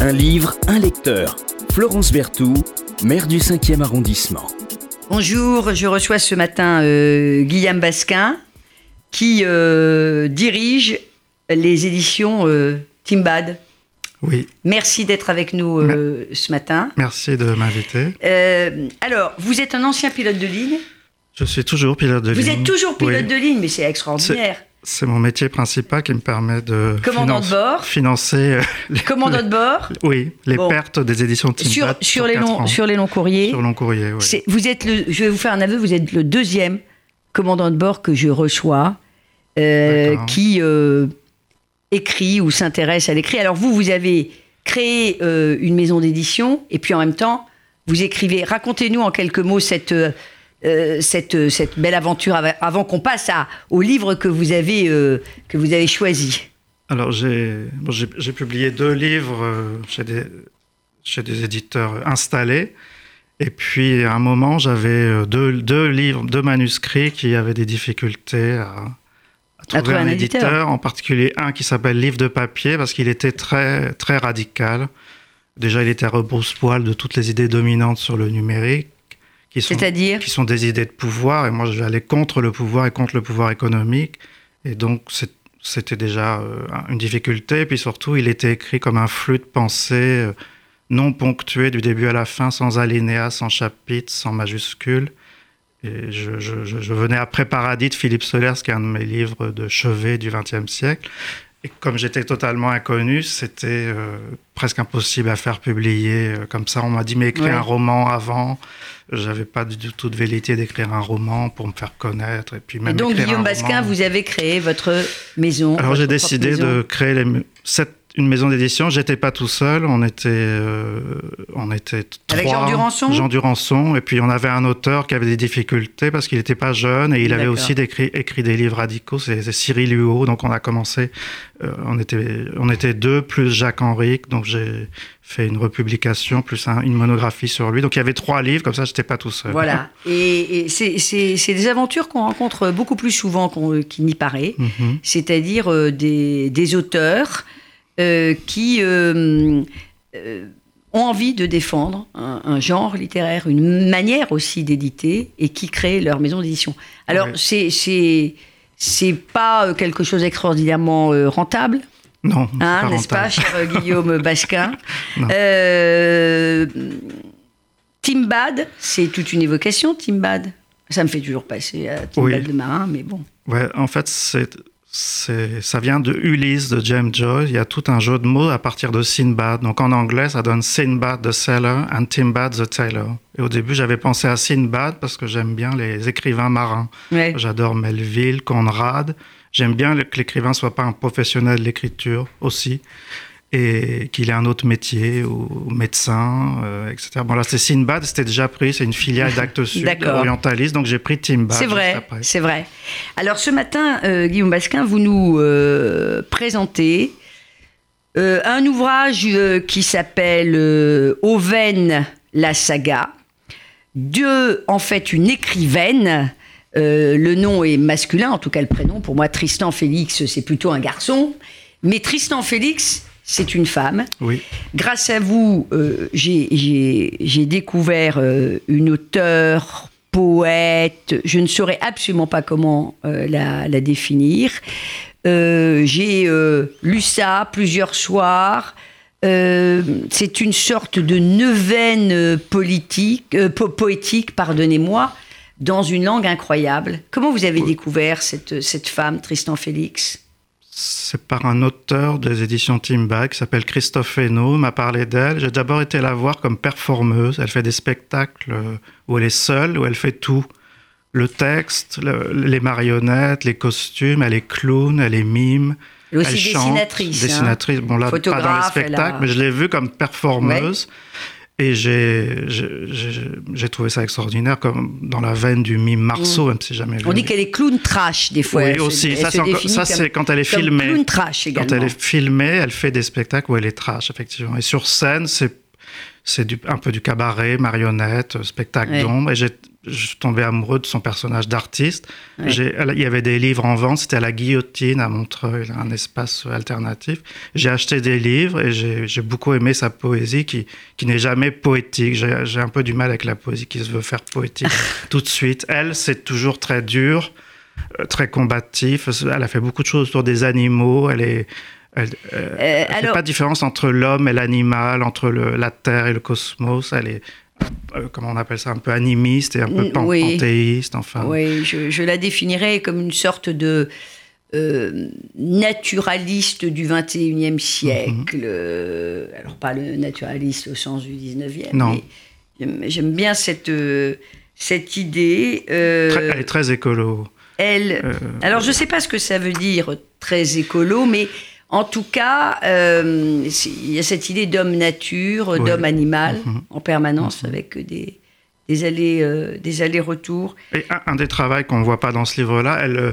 Un livre, un lecteur. Florence Berthoud, maire du 5e arrondissement. Bonjour, je reçois ce matin euh, Guillaume Basquin qui euh, dirige les éditions euh, Timbad. Oui. Merci d'être avec nous euh, ce matin. Merci de m'inviter. Euh, alors, vous êtes un ancien pilote de ligne? Je suis toujours pilote de Vous ligne. êtes toujours pilote Oui. de ligne, mais c'est extraordinaire. C'est mon métier principal qui me permet de Commandant de bord. financer euh, les, Commandant de bord oui, les Bon. pertes des éditions sur, Timbad sur, les longs, sur les longs courriers. Sur oui. Vous êtes le, je vais vous faire un aveu, vous êtes le deuxième commandant de bord que je reçois euh, qui euh, écrit ou s'intéresse à l'écrit. Alors vous, vous avez créé euh, une maison d'édition et puis en même temps, vous écrivez. Racontez-nous en quelques mots cette, euh, euh, cette, cette belle aventure av- avant qu'on passe à, au livre que vous avez, euh, que vous avez choisi. Alors, j'ai bon, publié deux livres chez des, chez des éditeurs installés. Et puis, à un moment, j'avais deux, deux livres, deux manuscrits qui avaient des difficultés à, à trouver trouver un, un éditeur. éditeur. En particulier un qui s'appelle Livre de papier, parce qu'il était très, très radical. Déjà, il était à rebrousse-poil de toutes les idées dominantes sur le numérique. Qui sont, qui sont des idées de pouvoir. Et moi, j'allais contre le pouvoir et contre le pouvoir économique. Et donc, c'était déjà euh, une difficulté. Et puis surtout, il était écrit comme un flux de pensée euh, non ponctué du début à la fin, sans alinéa, sans chapitre, sans majuscule. Et je- je venais après Paradis de Philippe Solers, qui est un de mes livres de chevet du XXe siècle. Et comme j'étais totalement inconnu, c'était euh, presque impossible à faire publier euh, comme ça. On m'a dit, mais écris Ouais. un roman avant. J'avais pas du tout de velléité d'écrire un roman pour me faire connaître. Et puis même Et donc Guillaume Basquin, roman. vous avez créé votre maison. Alors j'ai décidé de créer les, cette- une maison d'édition. J'étais pas tout seul, on était, euh, on était Avec trois. Jean Durançon Jean Durançon, et puis on avait un auteur qui avait des difficultés parce qu'il n'était pas jeune et il avait aussi décrit- écrit des livres radicaux. C'est Cyril Huot, donc on a commencé. euh, on était, on était deux plus Jacques Henrique, donc j'ai fait une republication plus un- une monographie sur lui. Donc il y avait trois livres, comme ça j'étais pas tout seul. Voilà. Et, et c'est- des aventures qu'on rencontre beaucoup plus souvent qu'il n'y paraît. Mhm. C'est-à-dire euh, des, des auteurs qui euh, euh, ont envie de défendre un, un genre littéraire, une manière aussi d'éditer et qui créent leur maison d'édition. Alors, Ouais. c'est c'est c'est pas euh, quelque chose d'extraordinairement euh, rentable, Non, hein, pas n'est-ce pas, cher euh, Guillaume Basquin? Euh, Timbad, c'est toute une évocation, Timbad? Ça me fait toujours passer à Timbad Oui. de marin, mais bon. Ouais, en fait, c'est, ça vient de Ulysse de James Joyce. Il y a tout un jeu de mots à partir de Sinbad. Donc en anglais, ça donne Sinbad the Sailor and Timbad the Tailor. Et au début, j'avais pensé à Sinbad parce que j'aime bien les écrivains marins. Ouais. J'adore Melville, Conrad. J'aime bien que l'écrivain soit pas un professionnel de l'écriture aussi. Et qu'il ait un autre métier, ou, médecin, euh, etc. Bon, là, c'est Sinbad, c'était déjà pris, c'est une filiale d'Actes Sud, orientaliste, donc j'ai pris Timbad. C'est vrai, c'est vrai. Alors ce matin, euh, Guillaume Basquin, vous nous euh, présentez un ouvrage qui s'appelle Auvergne, la saga, de, en fait, une écrivaine. Le nom est masculin, en tout cas le prénom. Pour moi, Tristan Félix, c'est plutôt un garçon. Mais Tristan Félix, c'est une femme. Oui. Grâce à vous, euh, j'ai- découvert euh, une auteure, poète, je ne saurais absolument pas comment euh, la, la définir. J'ai lu ça plusieurs soirs. C'est une sorte de neuvaine politique, po- poétique, pardonnez-moi, dans une langue incroyable. Comment vous avez découvert cette, cette femme, Tristan Félix? C'est par un auteur des éditions Timba qui s'appelle Christophe Hainaut, m'a parlé d'elle. J'ai d'abord été la voir comme performeuse. Elle fait des spectacles où elle est seule, où elle fait tout. Le texte, le- les marionnettes, les costumes, elle est clown, elle est mime. Elle est aussi elle chante, dessinatrice, hein. Dessinatrice, bon là, pas dans les Photographe, spectacles, a- mais je l'ai vue comme performeuse. Et j'ai trouvé ça extraordinaire, comme dans la veine du mime Marceau, même si jamais. Mm. On dit qu'elle est clown trash des fois. Oui, Elle aussi. Ça, se c'est ça, quand elle est filmée. Clown trash Quand également. elle est filmée, elle fait des spectacles où elle est trash, effectivement. Et sur scène, c'est c'est un peu du cabaret, marionnette, spectacle Ouais. d'ombre. Et je suis tombé amoureux de son personnage d'artiste. Il y avait des livres en vente, c'était à la guillotine à Montreuil, un espace alternatif. J'ai acheté des livres et j'ai beaucoup aimé sa poésie qui, qui n'est jamais poétique. J'ai un peu du mal avec la poésie qui se veut faire poétique tout de suite. Elle, c'est toujours très dur, euh, très combatif. Elle a fait beaucoup de choses autour des animaux. Elle est. Elle, euh, euh, fait pas de différence entre l'homme et l'animal, entre le, la terre et le cosmos. Elle est, euh, comment on appelle ça, un peu animiste et un peu panthéiste, enfin. Oui, je, la définirais comme une sorte de euh, naturaliste du 21e siècle. Mhm. Euh, alors, pas le naturaliste au sens du 19e, non. mais j'aime bien cette, cette idée. elle est très écolo. Elle, alors, je ne sais pas ce que ça veut dire, très écolo, mais en tout cas, euh, il y a cette idée d'homme-nature, d'homme-animal mhm. en permanence, mhm. avec des, des, allers, euh, des allers-retours. Et un, des travaux qu'on ne voit pas dans ce livre-là, elle, euh,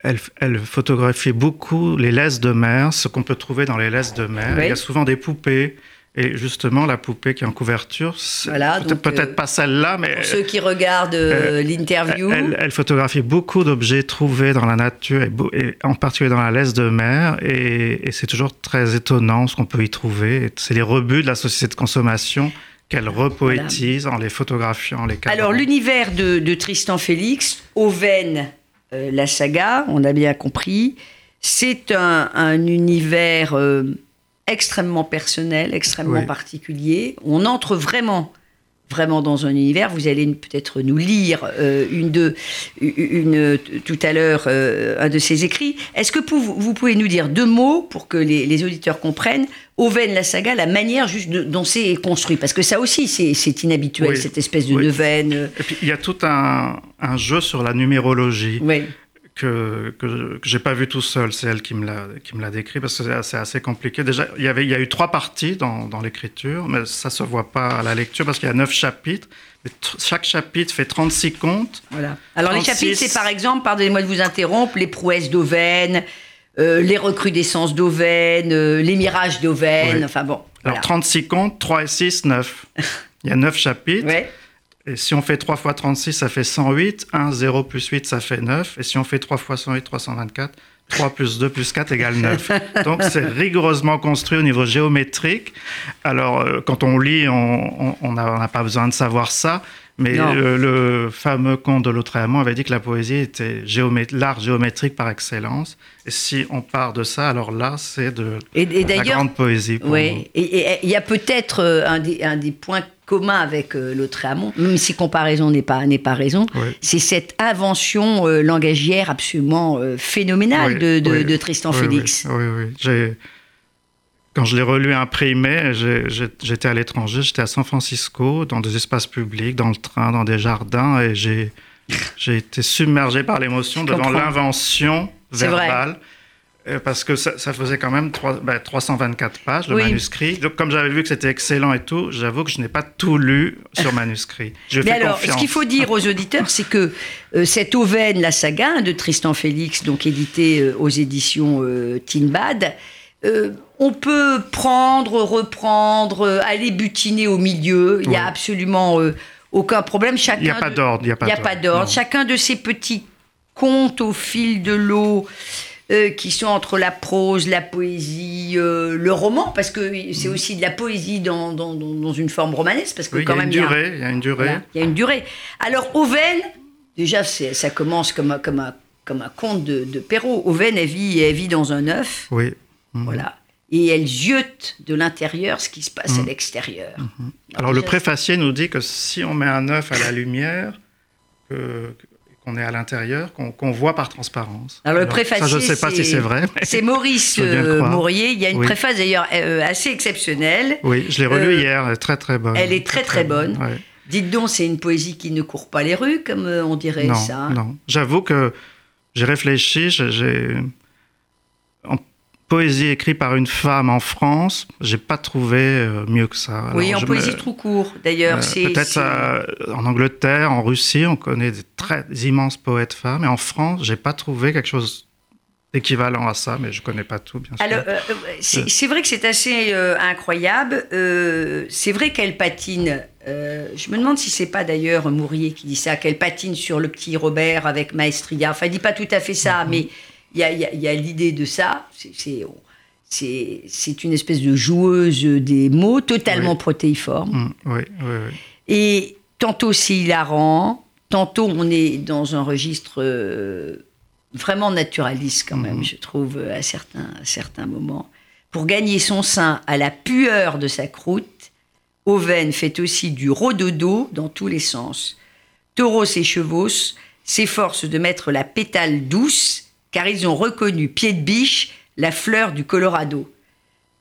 elle, elle, photographie beaucoup les laisses de mer, ce qu'on peut trouver dans les laisses de mer. Il y a souvent des poupées et justement, la poupée qui est en couverture, voilà, peut-être euh, pas celle-là, mais... Pour ceux qui regardent euh, l'interview... Elle, photographie beaucoup d'objets trouvés dans la nature, et, en particulier dans la laisse de mer, et, c'est toujours très étonnant ce qu'on peut y trouver. C'est les rebuts de la société de consommation qu'elle repoétise en les photographiant, les Alors, l'univers de, Tristan Félix, Auvergne, euh, la saga, on a bien compris, c'est un, univers extrêmement personnel, extrêmement particulier. On entre vraiment vraiment dans un univers. Vous allez peut-être nous lire euh, une de, une, tout à l'heure euh, un de ses écrits. Est-ce que vous, pouvez nous dire deux mots pour que les, auditeurs comprennent Auven la saga, la manière juste dont c'est construit? Parce que ça aussi, c'est inhabituel, cette espèce de neuvaine. Et puis, il y a tout un, un jeu sur la numérologie. Oui que, que, j'ai pas vu tout seul. C'est elle qui me l'a qui me l'a décrit parce que c'est assez, compliqué. Déjà, il y avait il y a eu trois parties dans, dans l'écriture, mais ça se voit pas à la lecture parce qu'il y a neuf chapitres. chaque chapitre fait 36 contes. Voilà. Alors les chapitres, c'est par exemple, pardonnez-moi de vous interrompre, les prouesses d'Auvergne, euh, les recrudescences d'Auvergne, euh, les mirages d'Auvergne. Enfin bon. Alors 36 contes, 3 et 6, 9. Il y a 9 chapitres. Ouais. Et si on fait 3 fois 36, ça fait 108. 1, 0 plus 8, ça fait 9. Et si on fait 3 fois 108, 324. 3 plus 2 plus 4 égale 9. Donc c'est rigoureusement construit au niveau géométrique. Alors euh, quand on lit, on n'a pas besoin de savoir ça. Mais le, fameux comte de Lautréamont avait dit que la poésie était l'art géométrique par excellence. Et si on part de ça, alors là, c'est de la grande poésie. oui, et il y a peut-être euh, un, un, des points commun avec euh, Lautréamont, même si comparaison n'est pas, n'est pas raison, c'est cette invention euh, langagière absolument euh, phénoménale de, de, Tristan Félix. Oui, oui, Quand je l'ai relu imprimé, j'étais à l'étranger, j'étais à San Francisco, dans des espaces publics, dans le train, dans des jardins, et j'ai été submergé par l'émotion devant l'invention verbale. Euh, parce que ça, faisait quand même 3, 324 ben, pages, le manuscrit. Donc, comme j'avais vu que c'était excellent et tout, j'avoue que je n'ai pas tout lu sur manuscrit. Je Mais alors, ce qu'il faut dire aux auditeurs, c'est que euh, cette Auvergne, la saga de Tristan Félix, donc édité euh, aux éditions Tinbad, on peut prendre, reprendre, aller butiner au milieu. Il n'y a absolument aucun problème. Chacun il n'y a pas d'ordre. Il n'y a pas d'ordre. Chacun de ces petits contes au fil de l'eau. Euh, qui sont entre la prose, la poésie, euh, le roman, parce que c'est aussi de la poésie dans, dans, dans, une forme romanesque, parce que quand même il y, a une durée. Il y a une durée. Alors Auvel, déjà ça commence comme un, comme un, comme un conte de, de Perrault. Auvel, elle vit, elle vit dans un œuf. Oui. Mhm. Voilà. Et elle ziote de l'intérieur ce qui se passe à mhm. l'extérieur. Mhm. Alors, le préfacier nous dit que si on met un œuf à la lumière, que, qu'on est à l'intérieur, qu'on voit par transparence. Alors, le préfacier, je ne sais pas si c'est vrai. C'est Maurice euh, Mourier. Il y a une préface d'ailleurs euh, assez exceptionnelle. Oui, je l'ai relue euh, hier, très très bonne. Elle est très très, bonne. Dites donc, c'est une poésie qui ne court pas les rues, comme on dirait ça. Non, j'avoue que j'ai réfléchi, j'ai poésie écrite par une femme en France, j'ai pas trouvé euh, mieux que ça. oui, en poésie trop court, d'ailleurs. Euh, peut-être euh, en Angleterre, en Russie, on connaît des très immenses poètes femmes, et en France, j'ai pas trouvé quelque chose équivalent à ça, mais je connais pas tout, bien sûr. Alors, c'est vrai que c'est assez incroyable. c'est vrai qu'elle patine je me demande si c'est pas d'ailleurs Mourier qui dit ça, qu'elle patine sur le petit Robert avec maestria. Enfin, il dit pas tout à fait ça, mais il y a, y a l'idée de ça. C'est une espèce de joueuse des mots totalement protéiforme. Mm, oui, oui, oui. Et tantôt c'est hilarant, tantôt on est dans un registre euh, vraiment naturaliste quand même, mm-hmm. je trouve, à certains, à certains moments. Pour gagner son sein à la pueur de sa croûte, Oven fait aussi du rododo dans tous les sens. Tauros et Chevaux s'efforcent de mettre la pétale douce, car ils ont reconnu pied de biche la fleur du Colorado.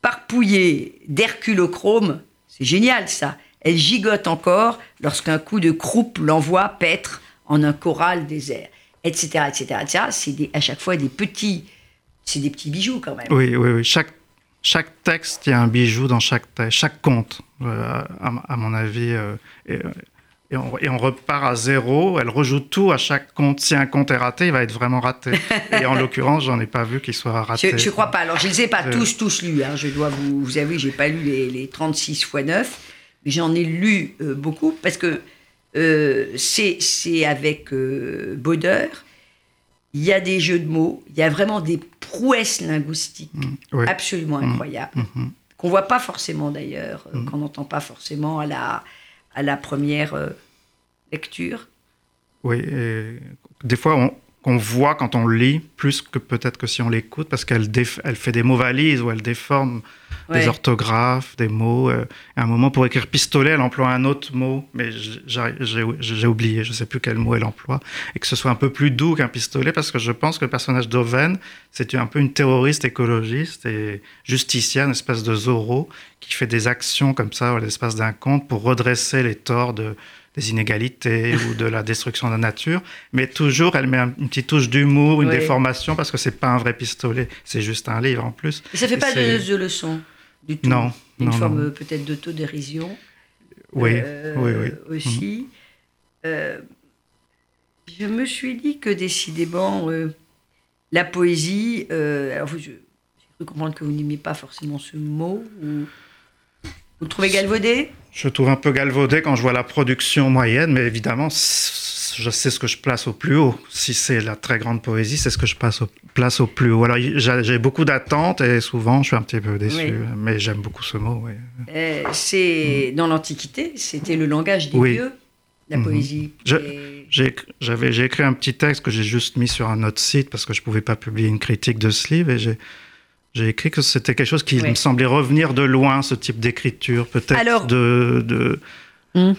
Parpouillée d'herculochrome, c'est génial ça, elle gigote encore lorsqu'un coup de croupe l'envoie paître en un choral désert, etc., etc., etc. C'est à chaque fois des petits, c'est des petits bijoux quand même. Oui, oui, oui. Chaque chaque texte, il y a un bijou dans chaque chaque conte, euh, à, mon avis. Euh, on, repart à zéro. Elle rejoue tout à chaque conte. Si un conte est raté, il va être vraiment raté. et en l'occurrence, j'en ai pas vu qu'il soit raté. Je, ne crois pas. Alors, je les ai pas tous, tous lus. Hein. Je dois vous, vous avouer, j'ai pas lu les, 36 x 9, mais j'en ai lu euh, beaucoup parce que c'est avec Baudeur il y a des jeux de mots, il y a vraiment des prouesses linguistiques mmh, absolument mmh, incroyables, mmh, qu'on voit pas forcément d'ailleurs, euh, qu'on n'entend pas forcément à la, à la première euh, lecture. Oui, des fois on, qu'on voit quand on lit, plus que peut-être que si on l'écoute, parce qu'elle elle fait des mots valises ou elle déforme des orthographes, des mots. Euh, à un moment, pour écrire pistolet, elle emploie un autre mot, mais j'ai oublié, je ne sais plus quel mot elle emploie, et que ce soit un peu plus doux qu'un pistolet, parce que je pense que le personnage d'Oven, c'est un peu une terroriste écologiste et justicière, une espèce de Zorro, qui fait des actions comme ça, l'espace d'un conte, pour redresser les torts de des inégalités ou de la destruction de la nature, mais toujours elle met une petite touche d'humour, une déformation, parce que c'est pas un vrai pistolet, c'est juste un livre en plus. Et ça fait pas de, leçon du tout. Non, une forme euh, peut-être d'autodérision. Oui, euh, oui, oui. Aussi. Mhm. Euh, je me suis dit que décidément, la poésie. alors, j'ai cru comprendre que vous n'aimiez pas forcément ce mot. Ou... Vous le trouvez galvaudé? Je trouve un peu galvaudé quand je vois la production moyenne, mais évidemment, je sais ce que je place au plus haut. Si c'est la très grande poésie, c'est ce que je place au, place au plus haut. Alors, j'ai beaucoup d'attentes et souvent, je suis un petit peu déçu, mais j'aime beaucoup ce mot. Euh, c'est dans l'Antiquité, c'était le langage des dieux, la mhm. poésie. J'ai écrit un petit texte que j'ai juste mis sur un autre site parce que je ne pouvais pas publier une critique de ce livre et j'ai j'ai écrit que c'était quelque chose qui me semblait revenir de loin, ce type d'écriture, peut-être de, de, hmm.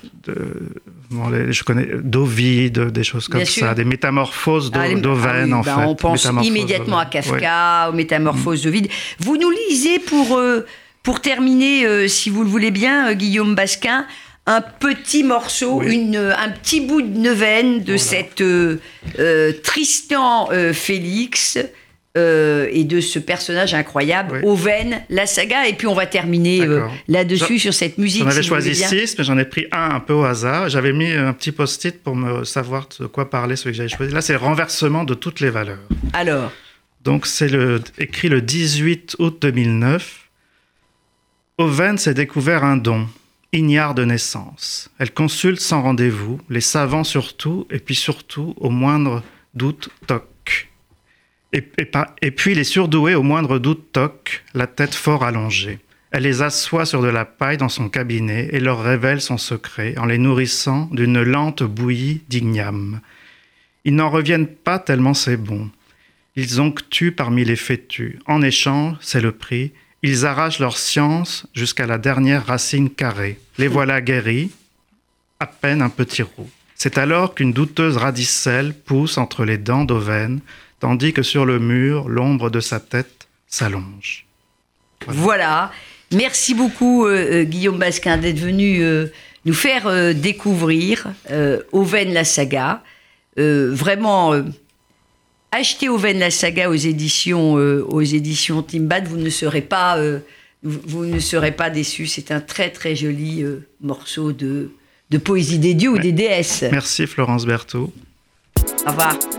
je connais d'Ovide, des choses comme ça, des métamorphoses ah, d'Oven, ah en fait. On pense immédiatement à Kafka, aux métamorphoses hmm. d'Ovide. Vous nous lisez pour, euh, pour terminer, euh, si vous le voulez bien, euh, Guillaume Basquin, un petit morceau, une, un petit bout de neuvaine de cette Tristan Félix. Euh, et de ce personnage incroyable, Oven, la saga. Et puis on va terminer euh, là-dessus sur cette musique. J'en avais choisi six, mais j'en ai pris un un peu au hasard. J'avais mis un petit post-it pour me savoir de quoi parler celui que j'avais choisi. Là, c'est renversement de toutes les valeurs. Alors Donc c'est le, écrit le 18 août 2009. Oven s'est découvert un don ignare de naissance. Elle consulte sans rendez-vous, les savants surtout, et puis surtout, au moindre doute, toc. Et, puis les surdoués, au moindre doute, toc, la tête fort allongée. Elle les assoit sur de la paille dans son cabinet et leur révèle son secret en les nourrissant d'une lente bouillie d'igname. Ils n'en reviennent pas tellement c'est bon. Ils onctuent parmi les fétus. En échange, c'est le prix, ils arrachent leur science jusqu'à la dernière racine carrée. Les voilà guéris, à peine un petit roux. C'est alors qu'une douteuse radicelle pousse entre les dents d'Auvaine, tandis que sur le mur, l'ombre de sa tête s'allonge. Voilà. Merci beaucoup, euh, euh, Guillaume Basquin, d'être venu euh, nous faire découvrir Auvaine la saga. vraiment, achetez Auvaine la saga aux éditions, aux éditions Timbad, vous ne serez pas, vous, ne serez pas déçus. C'est un très très joli morceau de, de poésie des dieux ou des déesses. Merci Florence Berthaud.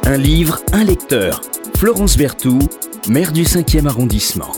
Un livre, un lecteur. Florence Berthoud, maire du 5e arrondissement.